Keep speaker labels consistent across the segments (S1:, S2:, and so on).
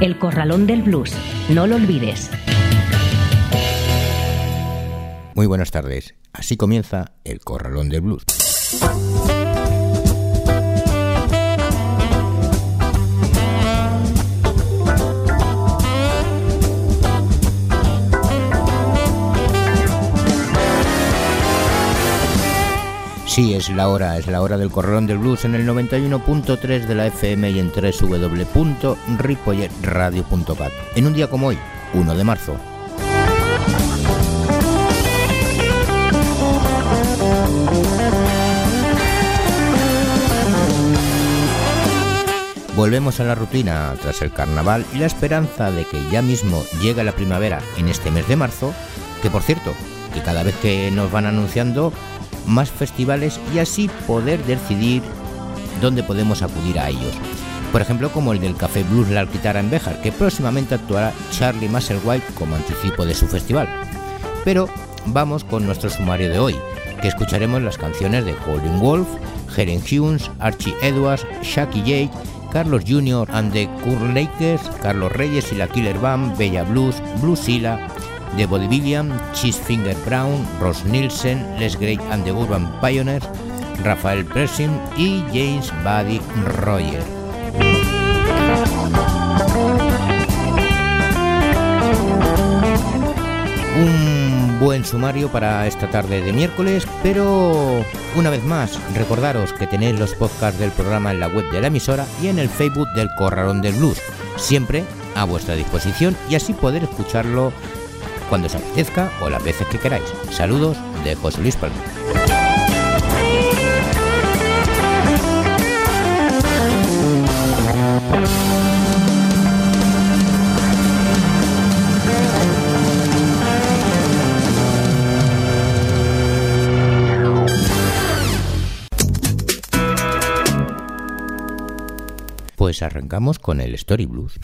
S1: El Corralón del Blues. No lo olvides.
S2: Muy buenas tardes. Así comienza el Corralón del Blues. Sí, es la hora, es la hora del Corralón del Blues en el 91.3 de la FM y en www.ripolletradio.cat. En un día como hoy, 1 de marzo, Volvemos a la rutina tras el carnaval y la esperanza de que ya mismo llegue la primavera en este mes de marzo, que por cierto, que cada vez que nos van anunciando más festivales y así poder decidir dónde podemos acudir a ellos. Por ejemplo, como el del Café Blues La Alquitara en Béjar, que próximamente actuará Charlie Musselwhite como anticipo de su festival. Pero vamos con nuestro sumario de hoy, que escucharemos las canciones de Holding Wolf, Helen Hughes, Archie Edwards, Shaki Jake Carlos Jr. and the Lakers, Carlos Reyes y la Killer Band, Bella Blues, Blue Silla, The Body William, Cheesefinger Brown, Ross Nielsen, Les Great and the Urban Pioneers, Rafael Pershing y James Buddy Roger. buen sumario para esta tarde de miércoles, pero una vez más, recordaros que tenéis los podcasts del programa en la web de la emisora y en el Facebook del Corralón del Blues, siempre a vuestra disposición y así poder escucharlo cuando os apetezca o las veces que queráis. Saludos de José Luis Palma. Pues arrancamos con el Story Blues.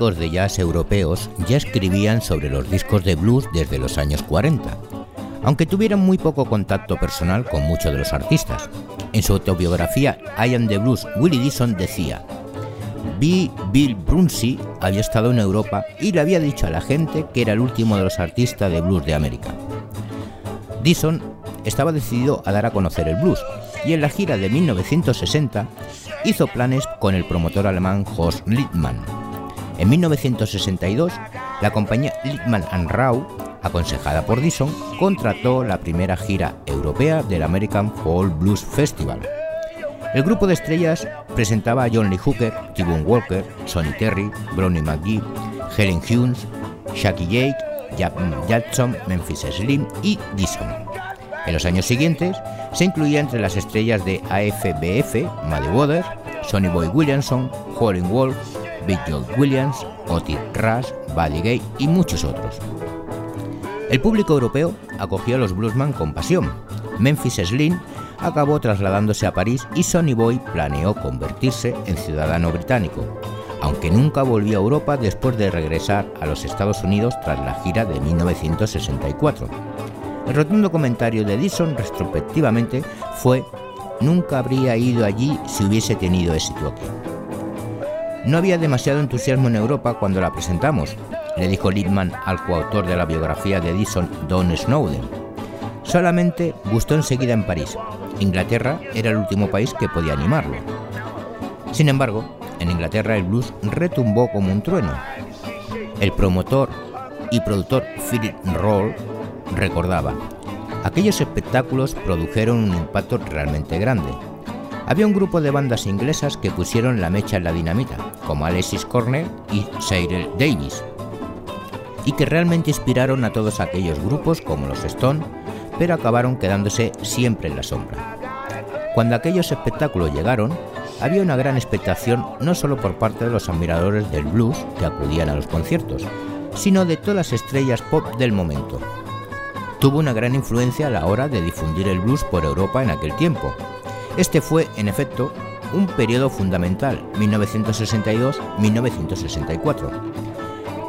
S2: Críticos de jazz europeos ya escribían sobre los discos de blues desde los años 40, aunque tuvieran muy poco contacto personal con muchos de los artistas. En su autobiografía I Am the Blues, Willie Dixon decía, B. Bill Brunsey había estado en Europa y le había dicho a la gente que era el último de los artistas de blues de América. Dixon estaba decidido a dar a conocer el blues y en la gira de 1960 hizo planes con el promotor alemán Horst Littmann en 1962, la compañía Littman Rau, aconsejada por Dixon, contrató la primera gira europea del American Folk Blues Festival. El grupo de estrellas presentaba a John Lee Hooker, t Walker, Sonny Terry, Brownie McGee, Helen Hughes, Shaki Jake, Jackson, Memphis Slim y Dixon. En los años siguientes se incluía entre las estrellas de AFBF, Muddy Waters, Sonny Boy Williamson, Howlin' Wolf, John Williams, Otis Rush, Buddy Gay y muchos otros. El público europeo acogió a los bluesman con pasión. Memphis Slim acabó trasladándose a París y Sonny Boy planeó convertirse en ciudadano británico, aunque nunca volvió a Europa después de regresar a los Estados Unidos tras la gira de 1964. El rotundo comentario de Edison retrospectivamente fue nunca habría ido allí si hubiese tenido éxito aquí. No había demasiado entusiasmo en Europa cuando la presentamos, le dijo Littman al coautor de la biografía de Edison, Don Snowden. Solamente gustó enseguida en París. Inglaterra era el último país que podía animarlo. Sin embargo, en Inglaterra el blues retumbó como un trueno. El promotor y productor Philip Roll recordaba, aquellos espectáculos produjeron un impacto realmente grande. Había un grupo de bandas inglesas que pusieron la mecha en la dinamita, como Alexis Cornell y Cyril Davis, y que realmente inspiraron a todos aquellos grupos como los Stone, pero acabaron quedándose siempre en la sombra. Cuando aquellos espectáculos llegaron, había una gran expectación no solo por parte de los admiradores del blues que acudían a los conciertos, sino de todas las estrellas pop del momento. Tuvo una gran influencia a la hora de difundir el blues por Europa en aquel tiempo. Este fue, en efecto, un periodo fundamental, 1962-1964.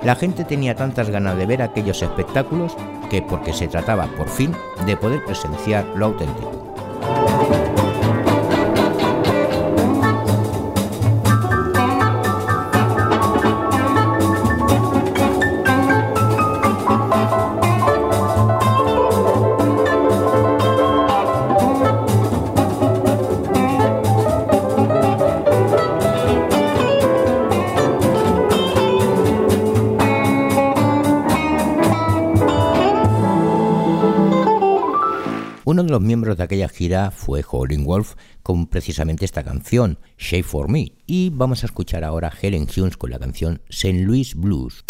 S2: La gente tenía tantas ganas de ver aquellos espectáculos que porque se trataba, por fin, de poder presenciar lo auténtico. Los miembros de aquella gira fue Howlin' Wolf con precisamente esta canción, Shape for Me, y vamos a escuchar ahora Helen Hughes con la canción St. Louis Blues.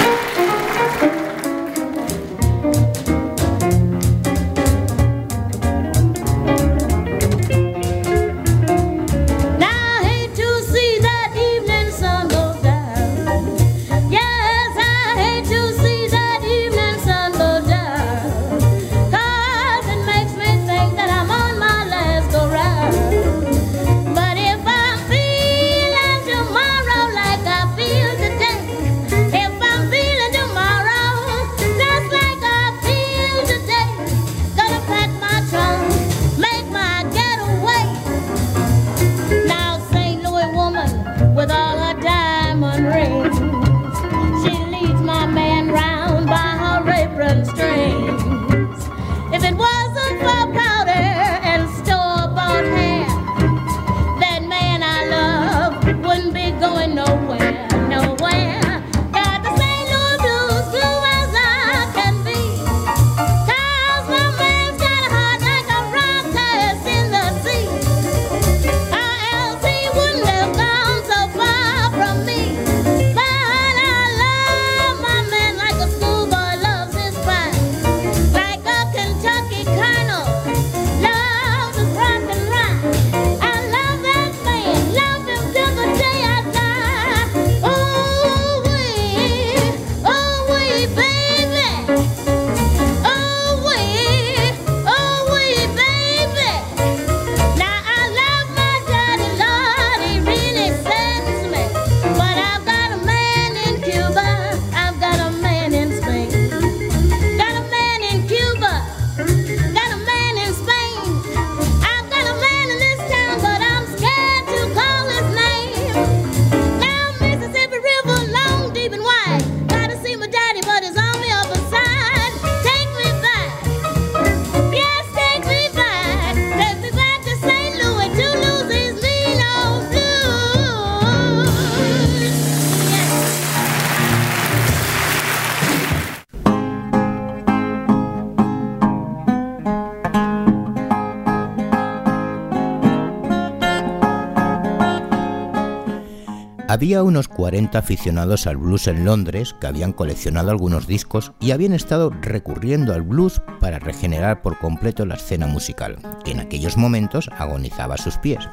S2: Había unos 40 aficionados al blues en Londres que habían coleccionado algunos discos y habían estado recurriendo al blues para regenerar por completo la escena musical, que en aquellos momentos agonizaba a sus pies.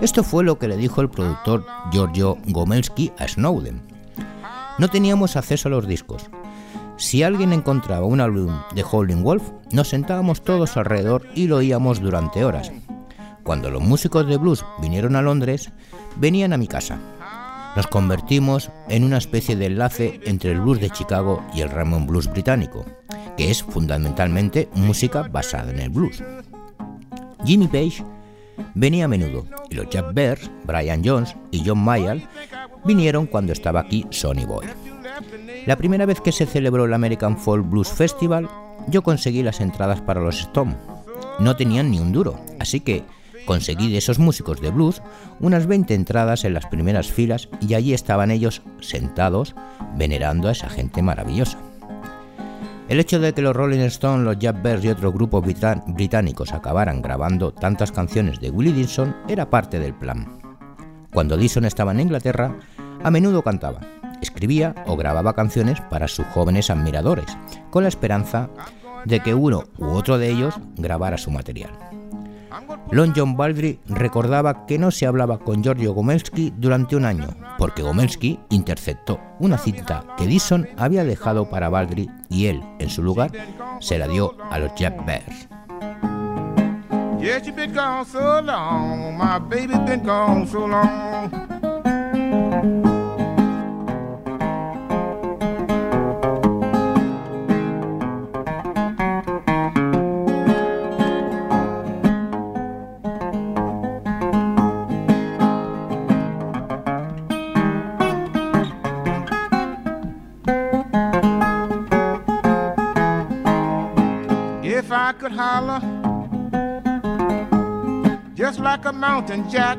S2: Esto fue lo que le dijo el productor Giorgio Gomelski a Snowden. No teníamos acceso a los discos. Si alguien encontraba un álbum de Howlin' Wolf, nos sentábamos todos alrededor y lo oíamos durante horas. Cuando los músicos de blues vinieron a Londres, venían a mi casa nos convertimos en una especie de enlace entre el blues de Chicago y el Ramon Blues británico, que es fundamentalmente música basada en el blues. Jimmy Page venía a menudo y los Jack Bears, Brian Jones y John Mayall vinieron cuando estaba aquí Sonny Boy. La primera vez que se celebró el American Folk Blues Festival, yo conseguí las entradas para los Stone. No tenían ni un duro, así que Conseguí de esos músicos de blues unas 20 entradas en las primeras filas y allí estaban ellos sentados venerando a esa gente maravillosa. El hecho de que los Rolling Stones, los Bears y otros grupos británicos acabaran grabando tantas canciones de Willie Dixon era parte del plan. Cuando Dixon estaba en Inglaterra, a menudo cantaba, escribía o grababa canciones para sus jóvenes admiradores, con la esperanza de que uno u otro de ellos grabara su material. Lon John Baldry recordaba que no se hablaba con Giorgio Gomelsky durante un año, porque Gomelsky interceptó una cinta que Dixon había dejado para Baldry y él, en su lugar, se la dio a los Jack Bears. Like a mountain jack.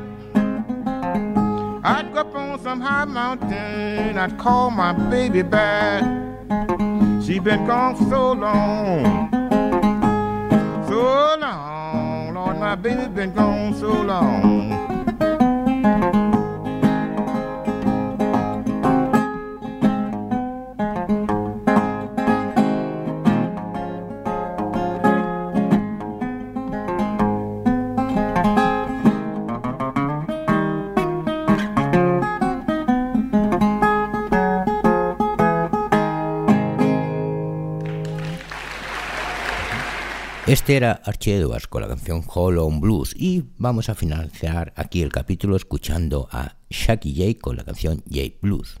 S2: I'd go up on some high mountain, I'd call my baby back. She been gone for so long, so long, Lord, my baby been gone so long. Este era Archie Edwards con la canción Hollow Blues y vamos a finalizar aquí el capítulo escuchando a Shaggy J con la canción J Blues.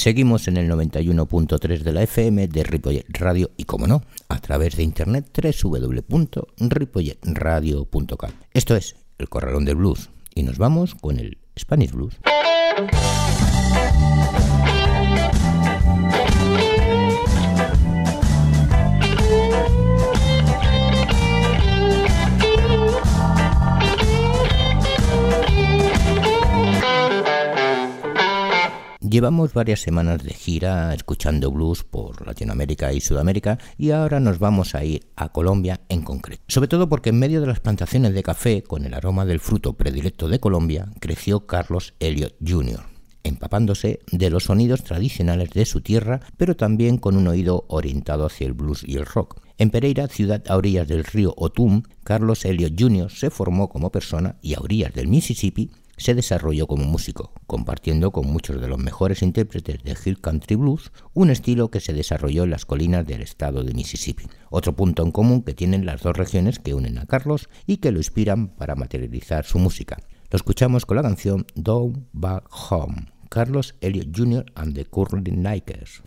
S2: Seguimos en el 91.3 de la FM de Ripollet Radio y, como no, a través de internet www.ripolletradio.com. Esto es El Corralón del Blues y nos vamos con el Spanish Blues. Llevamos varias semanas de gira escuchando blues por Latinoamérica y Sudamérica y ahora nos vamos a ir a Colombia en concreto. Sobre todo porque en medio de las plantaciones de café con el aroma del fruto predilecto de Colombia creció Carlos Elliot Jr., empapándose de los sonidos tradicionales de su tierra, pero también con un oído orientado hacia el blues y el rock. En Pereira, ciudad a orillas del río Otum, Carlos Elliot Jr. se formó como persona y a orillas del Mississippi se desarrolló como músico, compartiendo con muchos de los mejores intérpretes de Hill Country Blues un estilo que se desarrolló en las colinas del estado de Mississippi. Otro punto en común que tienen las dos regiones que unen a Carlos y que lo inspiran para materializar su música. Lo escuchamos con la canción Down Back Home, Carlos Elliot Jr. and the Curly Nikers.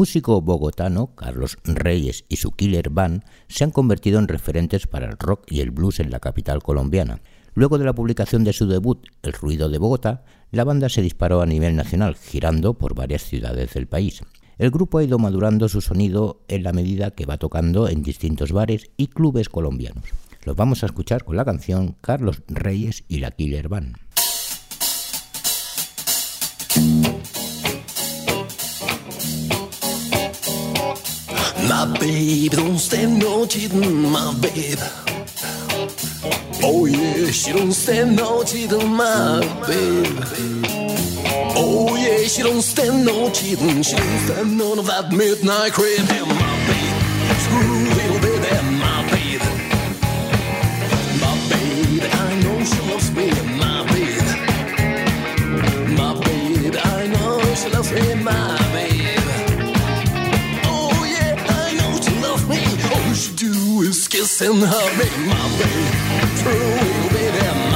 S2: Músico bogotano Carlos Reyes y su Killer Band se han convertido en referentes para el rock y el blues en la capital colombiana. Luego de la publicación de su debut, El ruido de Bogotá, la banda se disparó a nivel nacional, girando por varias ciudades del país. El grupo ha ido madurando su sonido en la medida que va tocando en distintos bares y clubes colombianos. Los vamos a escuchar con la canción Carlos Reyes y la Killer Band.
S3: My babe, don't stand no cheating, my babe. Oh yeah, she don't stand no cheating, my baby. Oh yeah, she don't stand no cheating. She don't stand none of that midnight creep. My baby, true do is kiss and hug me, my baby. True little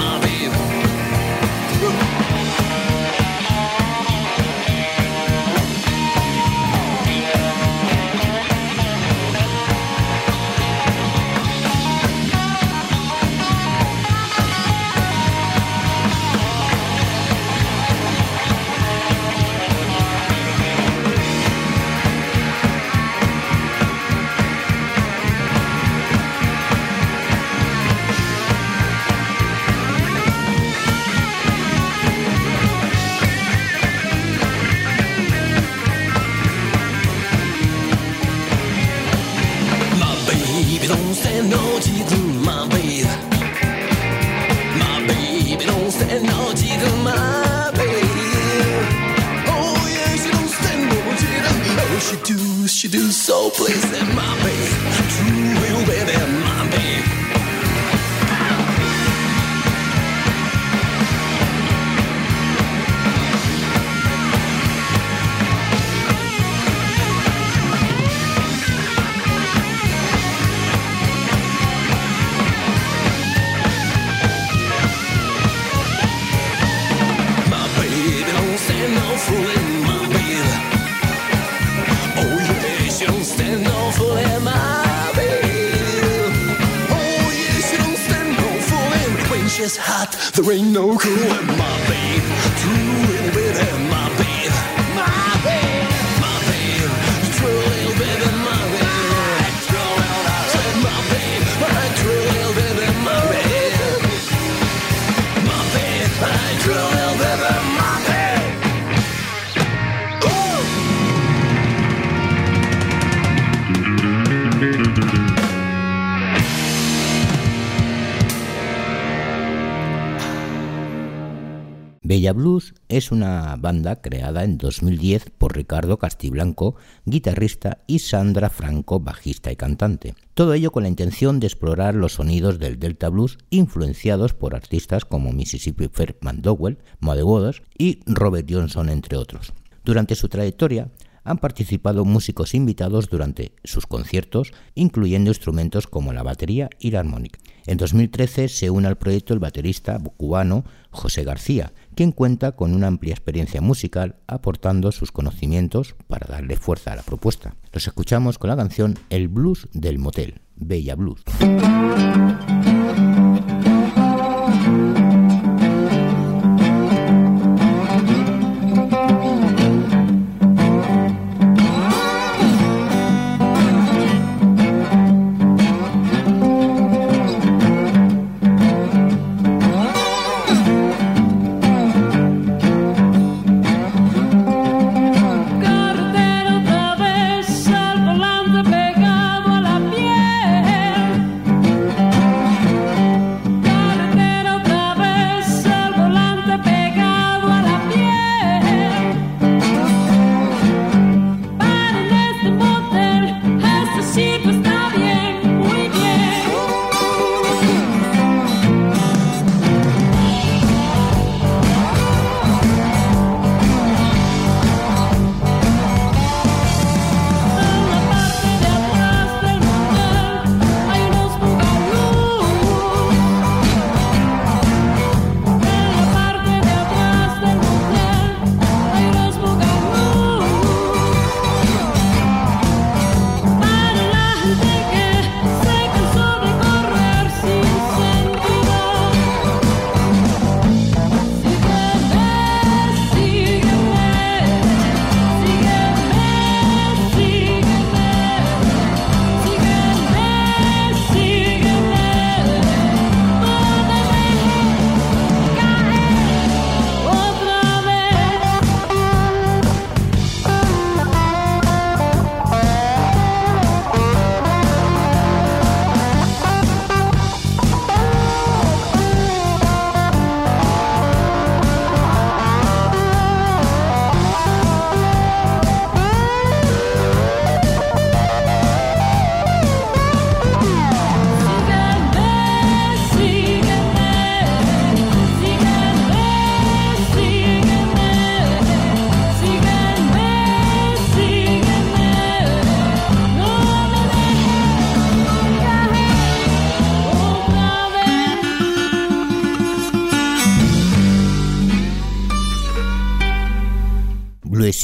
S3: so pleasing, my baby. There ain't no cooling, my
S2: Bella Blues es una banda creada en 2010 por Ricardo Castiblanco, guitarrista, y Sandra Franco, bajista y cantante. Todo ello con la intención de explorar los sonidos del Delta Blues influenciados por artistas como Mississippi Fair McDowell, Muddy Waters y Robert Johnson, entre otros. Durante su trayectoria han participado músicos invitados durante sus conciertos, incluyendo instrumentos como la batería y la armónica. En 2013 se une al proyecto el baterista cubano José García, quien cuenta con una amplia experiencia musical aportando sus conocimientos para darle fuerza a la propuesta. Los escuchamos con la canción El Blues del Motel, Bella Blues.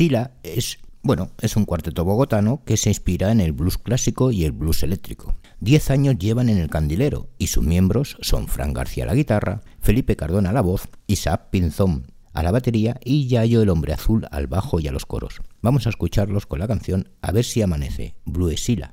S2: Esila es, bueno, es un cuarteto bogotano que se inspira en el blues clásico y el blues eléctrico. Diez años llevan en el candilero y sus miembros son Fran García a la guitarra, Felipe Cardona a la voz, Isaac Pinzón a la batería y Yayo el hombre azul al bajo y a los coros. Vamos a escucharlos con la canción A ver si amanece, Esila.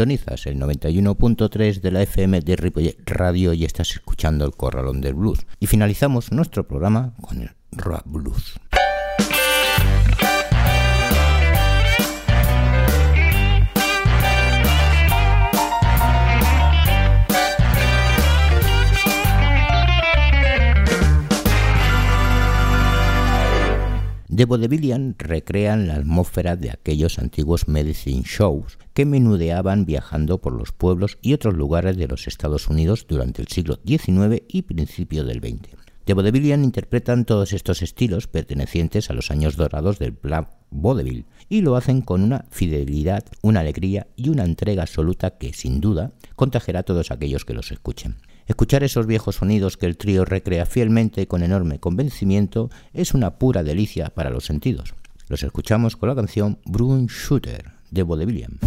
S2: El 91.3 de la FM de Ripollet Radio y estás escuchando el Corralón del Blues. Y finalizamos nuestro programa con el Rock Blues. The Vaudevillian recrean la atmósfera de aquellos antiguos medicine shows que menudeaban viajando por los pueblos y otros lugares de los Estados Unidos durante el siglo XIX y principio del XX. The Vaudevillian interpretan todos estos estilos pertenecientes a los años dorados del Black Vaudeville y lo hacen con una fidelidad, una alegría y una entrega absoluta que, sin duda, contagiará a todos aquellos que los escuchen. Escuchar esos viejos sonidos que el trío recrea fielmente con enorme convencimiento es una pura delicia para los sentidos. Los escuchamos con la canción Brun Shooter de Vaudeville.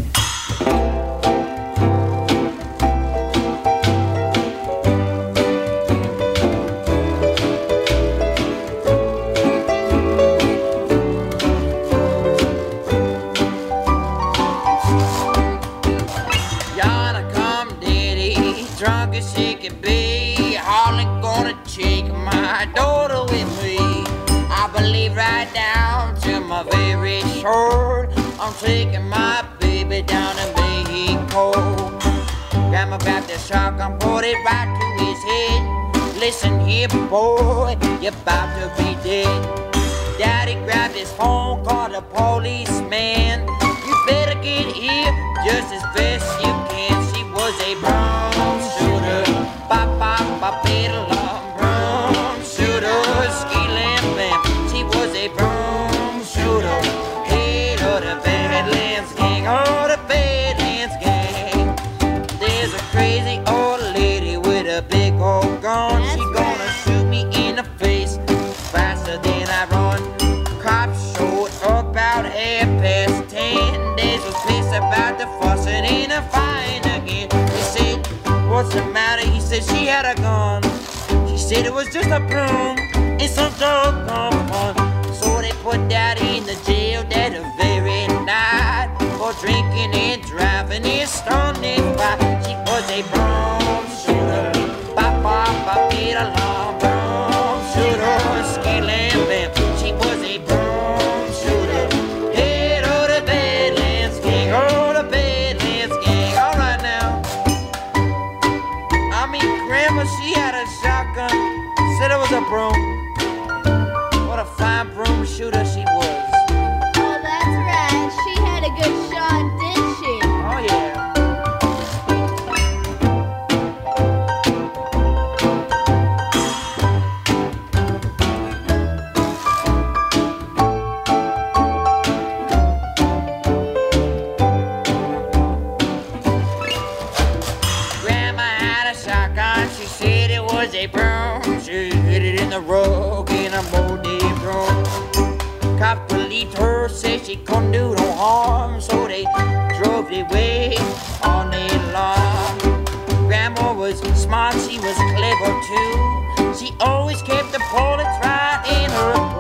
S4: I'm taking my baby down to Mexico. Grandma grabbed the shotgun, put it right to his head. Listen here, boy, you're about to be dead. Daddy grabbed his phone, called the policeman. You better get here just as best you The matter? He said she had a gun. She said it was just a broom and some dog fun. Shooter she was.
S5: Oh, that's right. She had a good shot, didn't she?
S4: Oh, yeah. Grandma had a shotgun, she said it was a broom. She hid it in the rug Believed her, said she couldn't do no harm, so they drove away on the lawn. Grandma was smart, she was clever too. She always kept the bullets right in her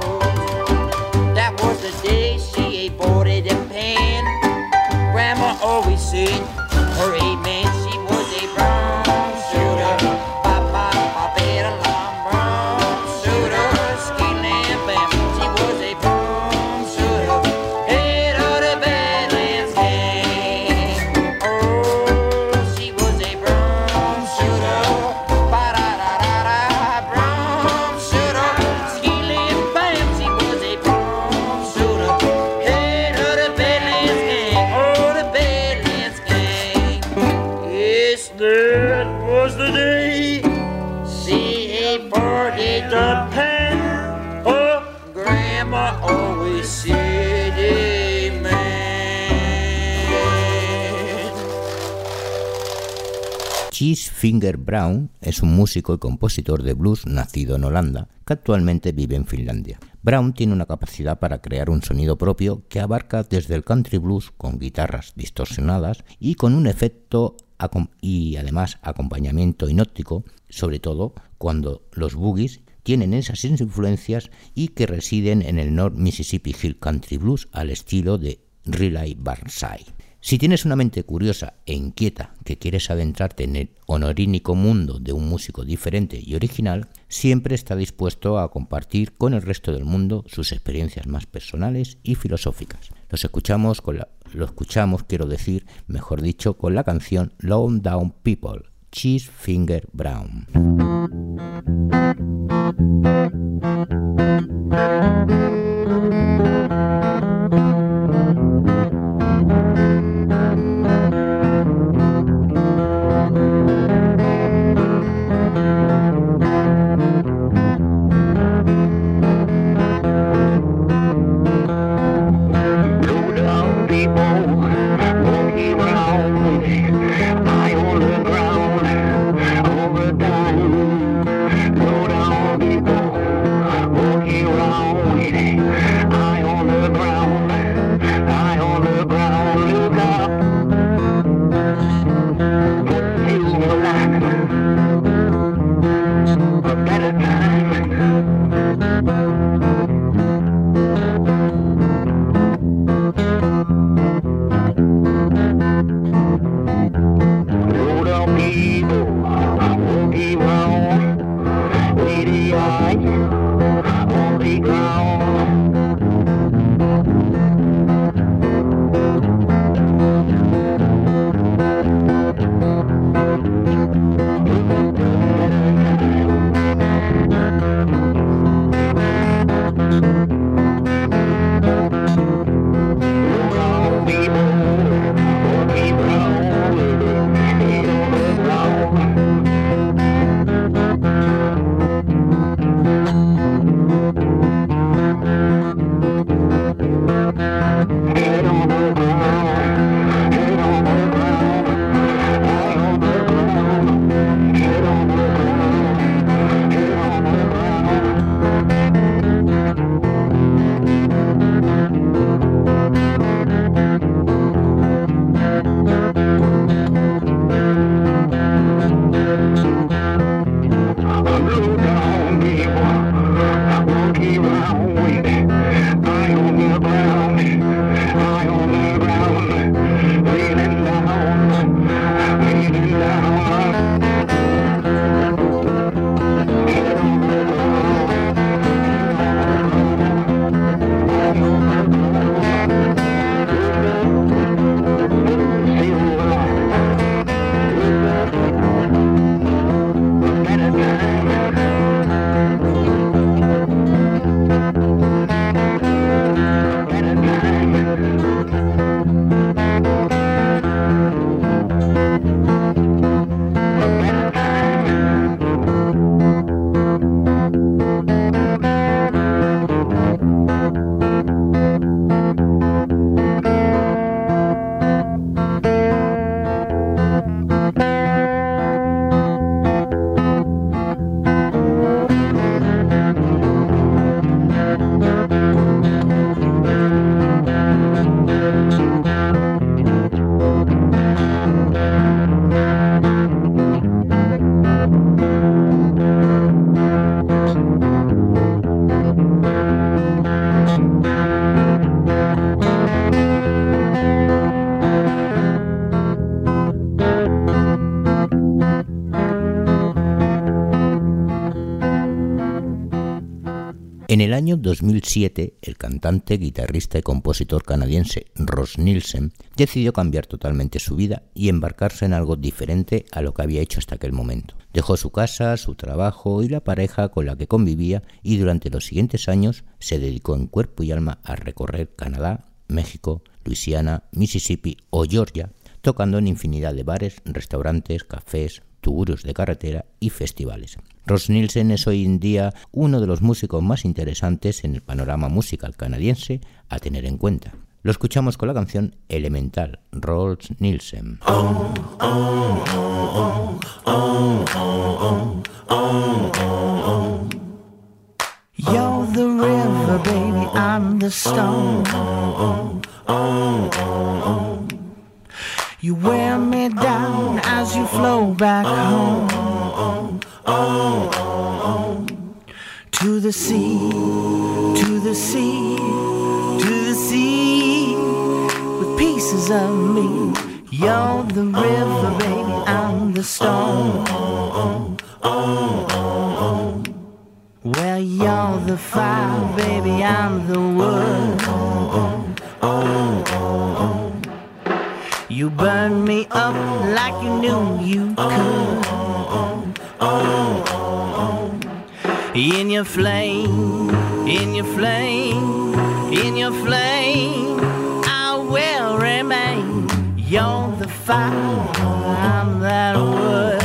S2: Cheese Finger Brown es un músico y compositor de blues nacido en Holanda, que actualmente vive en Finlandia. Brown tiene una capacidad para crear un sonido propio que abarca desde el country blues con guitarras distorsionadas y con un efecto y además acompañamiento hipnótico, sobre todo cuando los boogies tienen esas influencias y que residen en el North Mississippi Hill Country Blues al estilo de Riley Burnside. Si tienes una mente curiosa e inquieta que quieres adentrarte en el honorínico mundo de un músico diferente y original, siempre está dispuesto a compartir con el resto del mundo sus experiencias más personales y filosóficas. Los escuchamos lo escuchamos, quiero decir, mejor dicho, con la canción Low Down People, Cheese Finger Brown. El año 2007, el cantante, guitarrista y compositor canadiense Ross Nielsen decidió cambiar totalmente su vida y embarcarse en algo diferente a lo que había hecho hasta aquel momento. Dejó su casa, su trabajo y la pareja con la que convivía y durante los siguientes años se dedicó en cuerpo y alma a recorrer Canadá, México, Luisiana, Mississippi o Georgia, tocando en infinidad de bares, restaurantes, cafés, tugurios de carretera y festivales. Ross Nielsen es hoy en día uno de los músicos más interesantes en el panorama musical canadiense a tener en cuenta. Lo escuchamos con la canción Elemental, Ross Nielsen.
S6: You're the river, baby, I'm the stone. You wear me down as you flow back home. To the sea, to the sea, to the sea, with pieces of me. You're the river, baby, I'm the stone. Well, you're the fire, baby, I'm the wood. You burn me up like you knew you could. In your flame, in your flame, in your flame, I will remain. You're the fire, I'm that wood.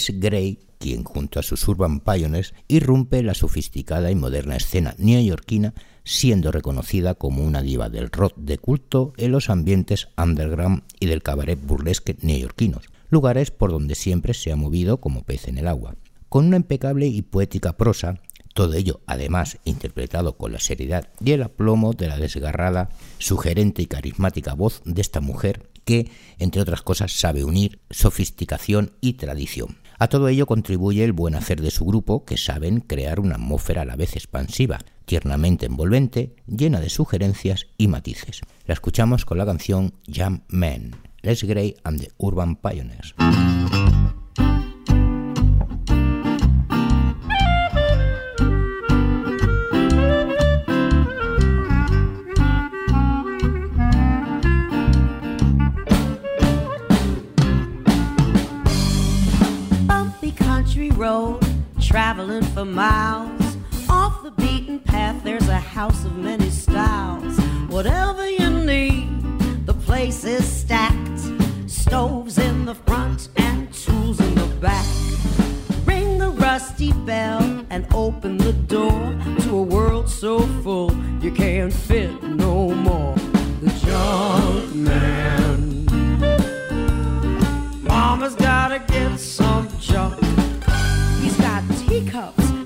S2: Les Gray, quien junto a sus Urban Pioneers irrumpe la sofisticada y moderna escena neoyorquina, siendo reconocida como una diva del rock de culto en los ambientes underground y del cabaret burlesque neoyorquinos, lugares por donde siempre se ha movido como pez en el agua. Con una impecable y poética prosa, todo ello además interpretado con la seriedad y el aplomo de la desgarrada, sugerente y carismática voz de esta mujer que, entre otras cosas, sabe unir sofisticación y tradición. A todo ello contribuye el buen hacer de su grupo, que saben crear una atmósfera a la vez expansiva, tiernamente envolvente, llena de sugerencias y matices. La escuchamos con la canción Jam Man, Les Gray and the Urban Pioneers.
S7: Traveling for miles. Off the beaten path, there's a house of many styles. Whatever you need, the place is stacked, stoves in the front and tools in the back. Ring the rusty bell and open the door to a world so full you can't fit no more. The junk man. Mama's gotta get some junk.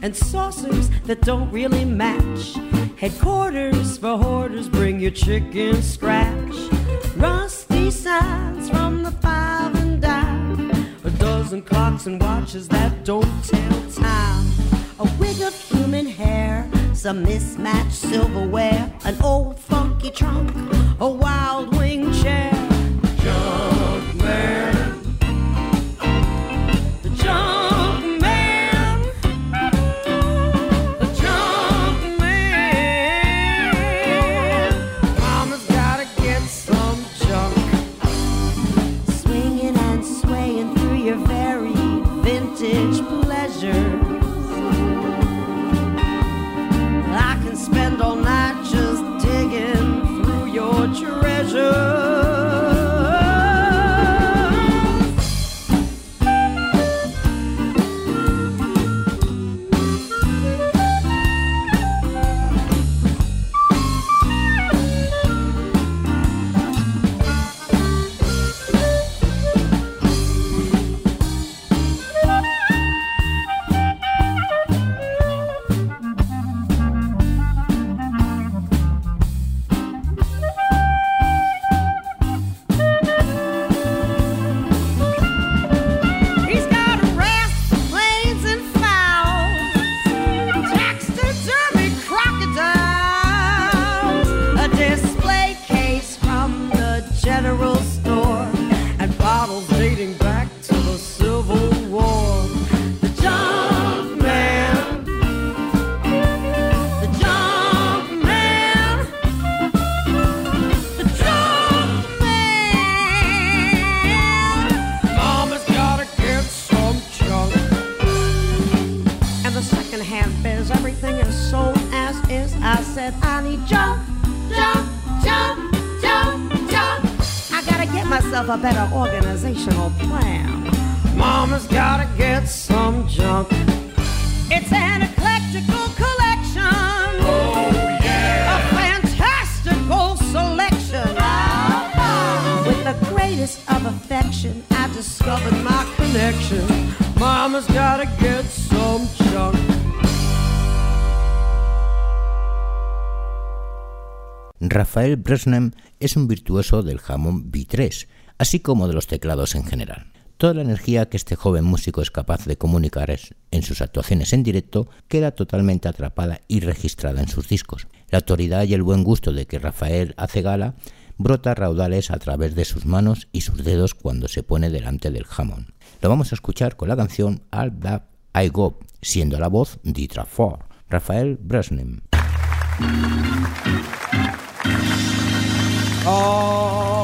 S7: And saucers that don't really match. Headquarters for hoarders, bring your chicken scratch. Rusty signs from the five and dime. A dozen clocks and watches that don't tell time. A wig of human hair, some mismatched silverware, an old funky trunk, a wild
S2: Rafael Bresnem es un virtuoso del Hammond B3, así como de los teclados en general. Toda la energía que este joven músico es capaz de comunicar en sus actuaciones en directo queda totalmente atrapada y registrada en sus discos. La autoridad y el buen gusto de que Rafael hace gala brota raudales a través de sus manos y sus dedos cuando se pone delante del Hammond. Lo vamos a escuchar con la canción All That I Got, siendo la voz de Trafford, Rafael Bresnem.
S8: all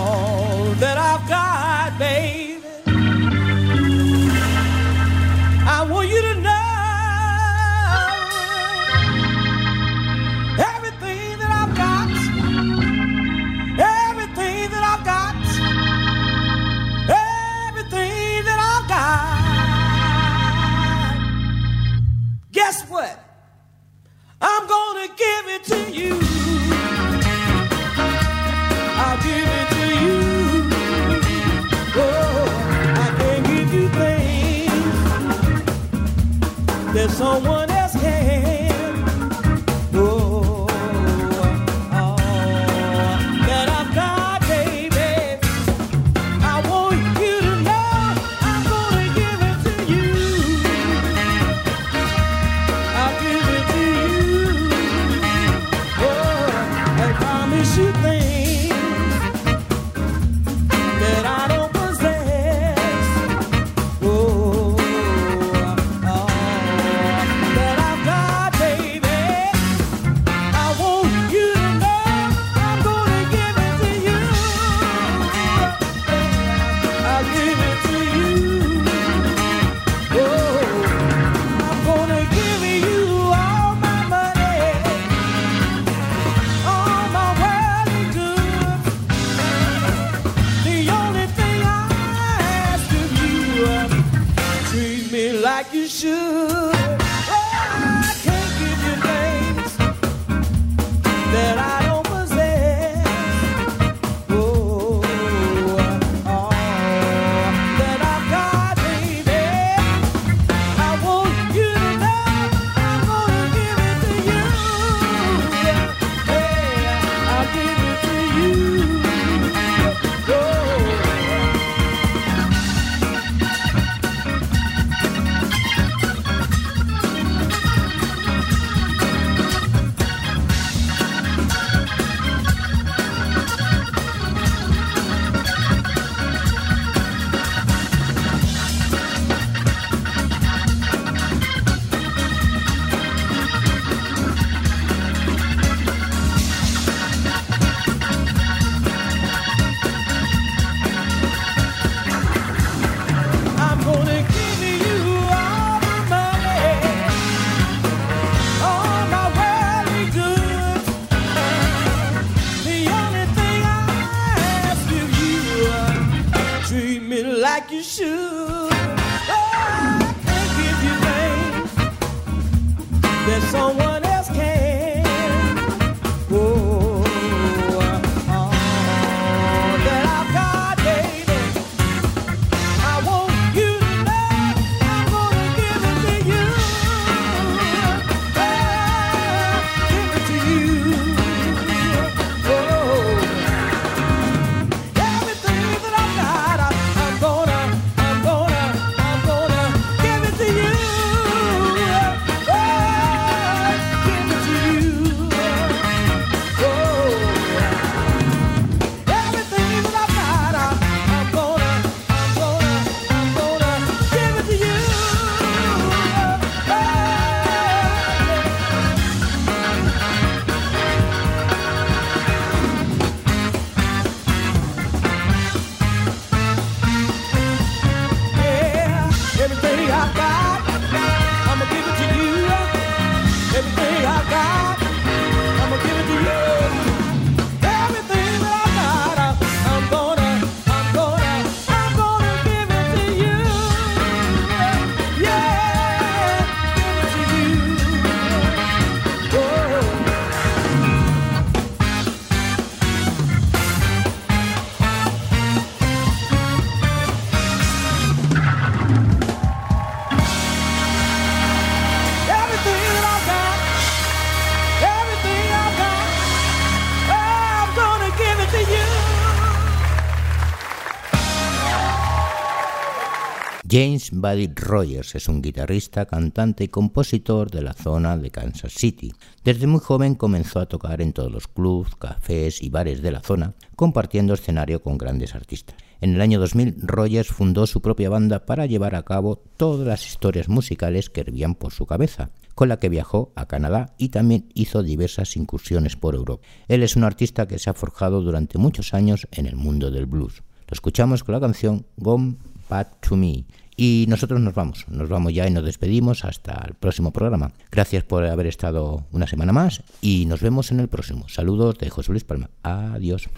S8: I'm gonna give it to you. I'll give it to you. Oh, I can give you things that someone else can. like you should. Oh, I can't give you names. There's someone else.
S9: James Buddy Rogers es un guitarrista, cantante y compositor de la zona de Kansas City. Desde muy joven comenzó a tocar en todos los clubs, cafés y bares de la zona, compartiendo escenario con grandes artistas. En el año 2000, Rogers fundó su propia banda para llevar a cabo todas las historias musicales que hervían por su cabeza, con la que viajó a Canadá y también hizo diversas incursiones por Europa. Él es un artista que se ha forjado durante muchos años en el mundo del blues. Lo escuchamos con la canción Gone Back to Me. Y nosotros nos vamos, nos vamos ya y nos despedimos hasta el próximo programa. Gracias por haber estado una semana más y nos vemos en el próximo. Saludos de José Luis Palma. Adiós.